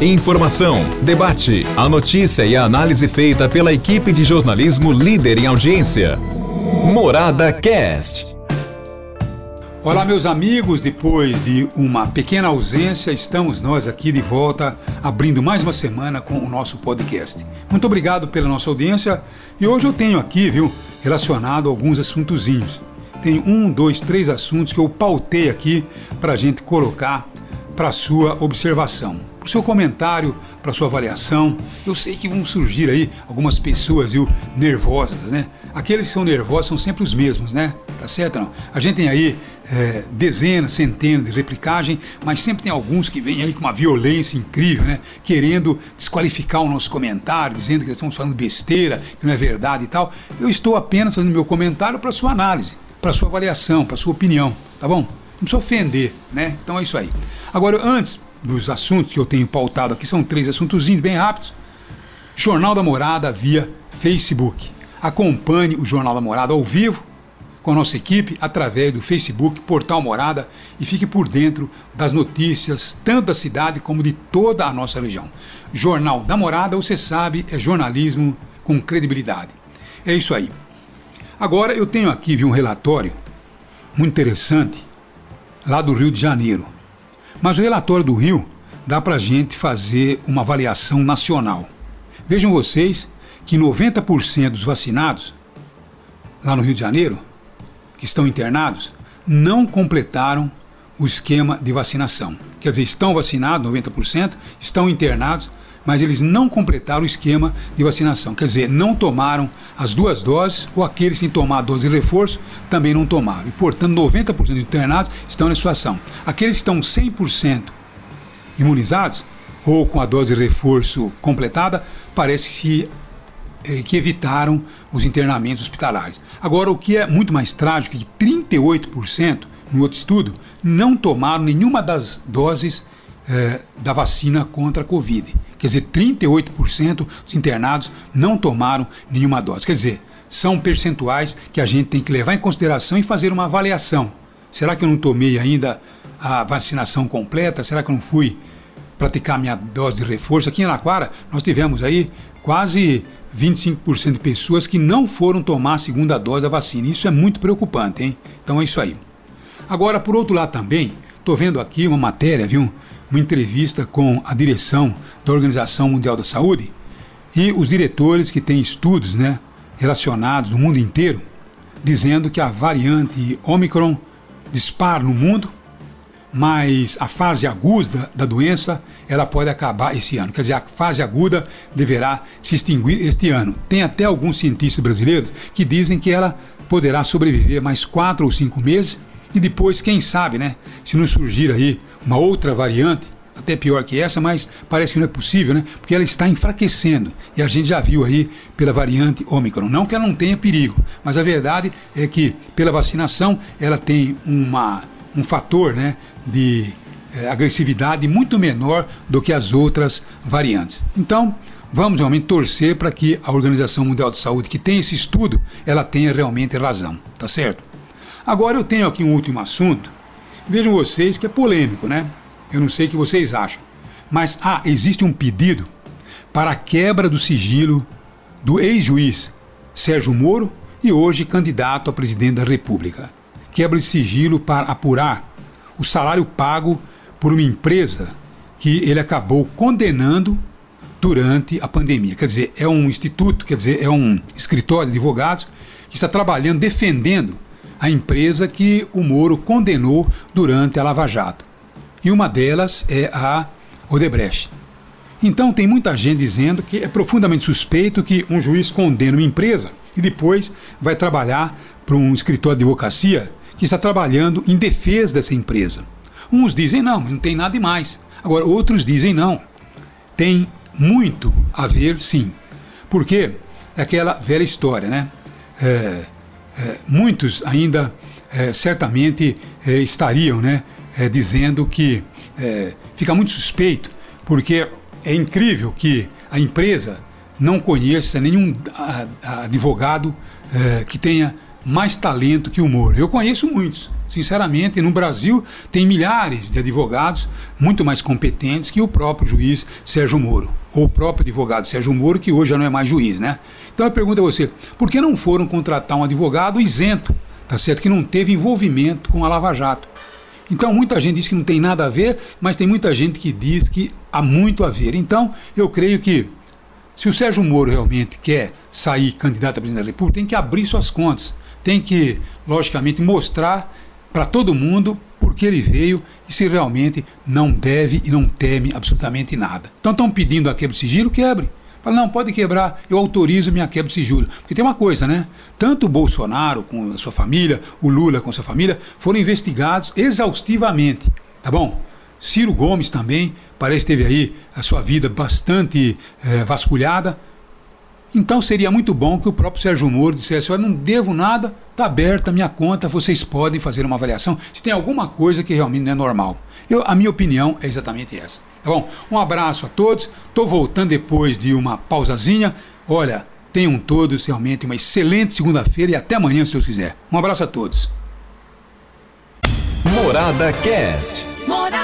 Informação, debate, a notícia e a análise feita pela equipe de jornalismo líder em audiência. Morada Cast. Olá, meus amigos. Depois de uma pequena ausência, estamos nós aqui de volta, abrindo mais uma semana com o nosso podcast. Muito obrigado pela nossa audiência. E hoje eu tenho aqui, viu, relacionado alguns assuntozinhos. Tem um, dois, três assuntos que eu pautei aqui para a gente colocar para sua observação, para o seu comentário, para sua avaliação. Eu sei que vão surgir aí algumas pessoas viu, nervosas, né? Aqueles que são nervosos são sempre os mesmos, né? Tá certo não? A gente tem aí é, dezenas, centenas de replicagem, mas sempre tem alguns que vêm aí com uma violência incrível, né? Querendo desqualificar o nosso comentário, dizendo que estamos falando besteira, que não é verdade e tal. Eu estou apenas fazendo meu comentário para sua análise, para sua avaliação, para sua opinião, tá bom? Não precisa ofender, né? Então é isso aí. Agora, antes dos assuntos que eu tenho pautado aqui, são três assuntozinhos bem rápidos. Jornal da Morada via Facebook. Acompanhe o Jornal da Morada ao vivo com a nossa equipe através do Facebook, Portal Morada e fique por dentro das notícias tanto da cidade como de toda a nossa região. Jornal da Morada, você sabe, é jornalismo com credibilidade. É isso aí. Agora eu tenho aqui viu, um relatório muito interessante lá do Rio de Janeiro. Mas o relatório do Rio dá para a gente fazer uma avaliação nacional. Vejam vocês que 90% dos vacinados lá no Rio de Janeiro, que estão internados, não completaram o esquema de vacinação. Quer dizer, estão vacinados, 90%, estão internados, mas eles não completaram o esquema de vacinação. Quer dizer, não tomaram as duas doses, ou aqueles sem tomar a dose de reforço também não tomaram. E, portanto, 90% dos internados estão nessa situação. Aqueles que estão 100% imunizados, ou com a dose de reforço completada, parece que, eh, que evitaram os internamentos hospitalares. Agora, o que é muito mais trágico é que 38%, no outro estudo, não tomaram nenhuma das doses eh, da vacina contra a Covid. Quer dizer, 38% dos internados não tomaram nenhuma dose. Quer dizer, são percentuais que a gente tem que levar em consideração e fazer uma avaliação. Será que eu não tomei ainda a vacinação completa? Será que eu não fui praticar minha dose de reforço? Aqui em Araquara, nós tivemos aí quase 25% de pessoas que não foram tomar a segunda dose da vacina. Isso é muito preocupante, hein? Então é isso aí. Agora, por outro lado também, estou vendo aqui uma matéria, viu? Uma entrevista com a direção da Organização Mundial da Saúde e os diretores que têm estudos né, relacionados no mundo inteiro, dizendo que a variante Omicron dispara no mundo, mas a fase aguda da doença ela pode acabar esse ano. Quer dizer, a fase aguda deverá se extinguir este ano. Tem até alguns cientistas brasileiros que dizem que ela poderá sobreviver mais quatro ou cinco meses e depois, quem sabe, né? Se não surgir aí uma outra variante, até pior que essa, mas parece que não é possível, né? Porque ela está enfraquecendo. E a gente já viu aí pela variante Ômicron. Não que ela não tenha perigo, mas a verdade é que pela vacinação ela tem uma, um fator né, de é, agressividade muito menor do que as outras variantes. Então, vamos realmente torcer para que a Organização Mundial de Saúde, que tem esse estudo, ela tenha realmente razão, tá certo? Agora eu tenho aqui um último assunto. Vejam vocês que é polêmico, né? Eu não sei o que vocês acham. Mas ah, existe um pedido para a quebra do sigilo do ex-juiz Sérgio Moro e hoje candidato a presidente da República. Quebra de sigilo para apurar o salário pago por uma empresa que ele acabou condenando durante a pandemia. Quer dizer, é um instituto, quer dizer, é um escritório de advogados que está trabalhando, defendendo a empresa que o Moro condenou durante a Lava Jato. E uma delas é a Odebrecht. Então tem muita gente dizendo que é profundamente suspeito que um juiz condene uma empresa e depois vai trabalhar para um escritório de advocacia que está trabalhando em defesa dessa empresa. Uns dizem não, não tem nada demais. Agora outros dizem não. Tem muito a ver, sim. Porque é aquela velha história, né? É, é, muitos ainda é, certamente é, estariam né, é, dizendo que é, fica muito suspeito, porque é incrível que a empresa não conheça nenhum advogado é, que tenha mais talento que o Moro. Eu conheço muitos, Sinceramente, no Brasil tem milhares de advogados muito mais competentes que o próprio juiz Sérgio Moro, ou o próprio advogado Sérgio Moro, que hoje já não é mais juiz, né? Então eu pergunto a você, por que não foram contratar um advogado isento, tá certo? Que não teve envolvimento com a Lava Jato. Então muita gente diz que não tem nada a ver, mas tem muita gente que diz que há muito a ver. Então eu creio que se o Sérgio Moro realmente quer sair candidato a presidente da República, tem que abrir suas contas, tem que, logicamente, mostrar para todo mundo por que ele veio e se realmente não deve e não teme absolutamente nada. Então estão pedindo a quebra de sigilo, quebre. Fala, não, pode quebrar, eu autorizo minha quebra de sigilo. Porque tem uma coisa, né? Tanto o Bolsonaro com a sua família, o Lula com a sua família, foram investigados exaustivamente, tá bom? Ciro Gomes também, parece que teve aí a sua vida bastante é, vasculhada. Então seria muito bom que o próprio Sérgio Moro dissesse: Olha, não devo nada, está aberta a minha conta, vocês podem fazer uma avaliação se tem alguma coisa que realmente não é normal. Eu, a minha opinião é exatamente essa. Tá bom? Um abraço a todos. Estou voltando depois de uma pausazinha. Olha, tenham todos realmente uma excelente segunda-feira e até amanhã, se Deus quiser. Um abraço a todos. Morada Cast. Morada.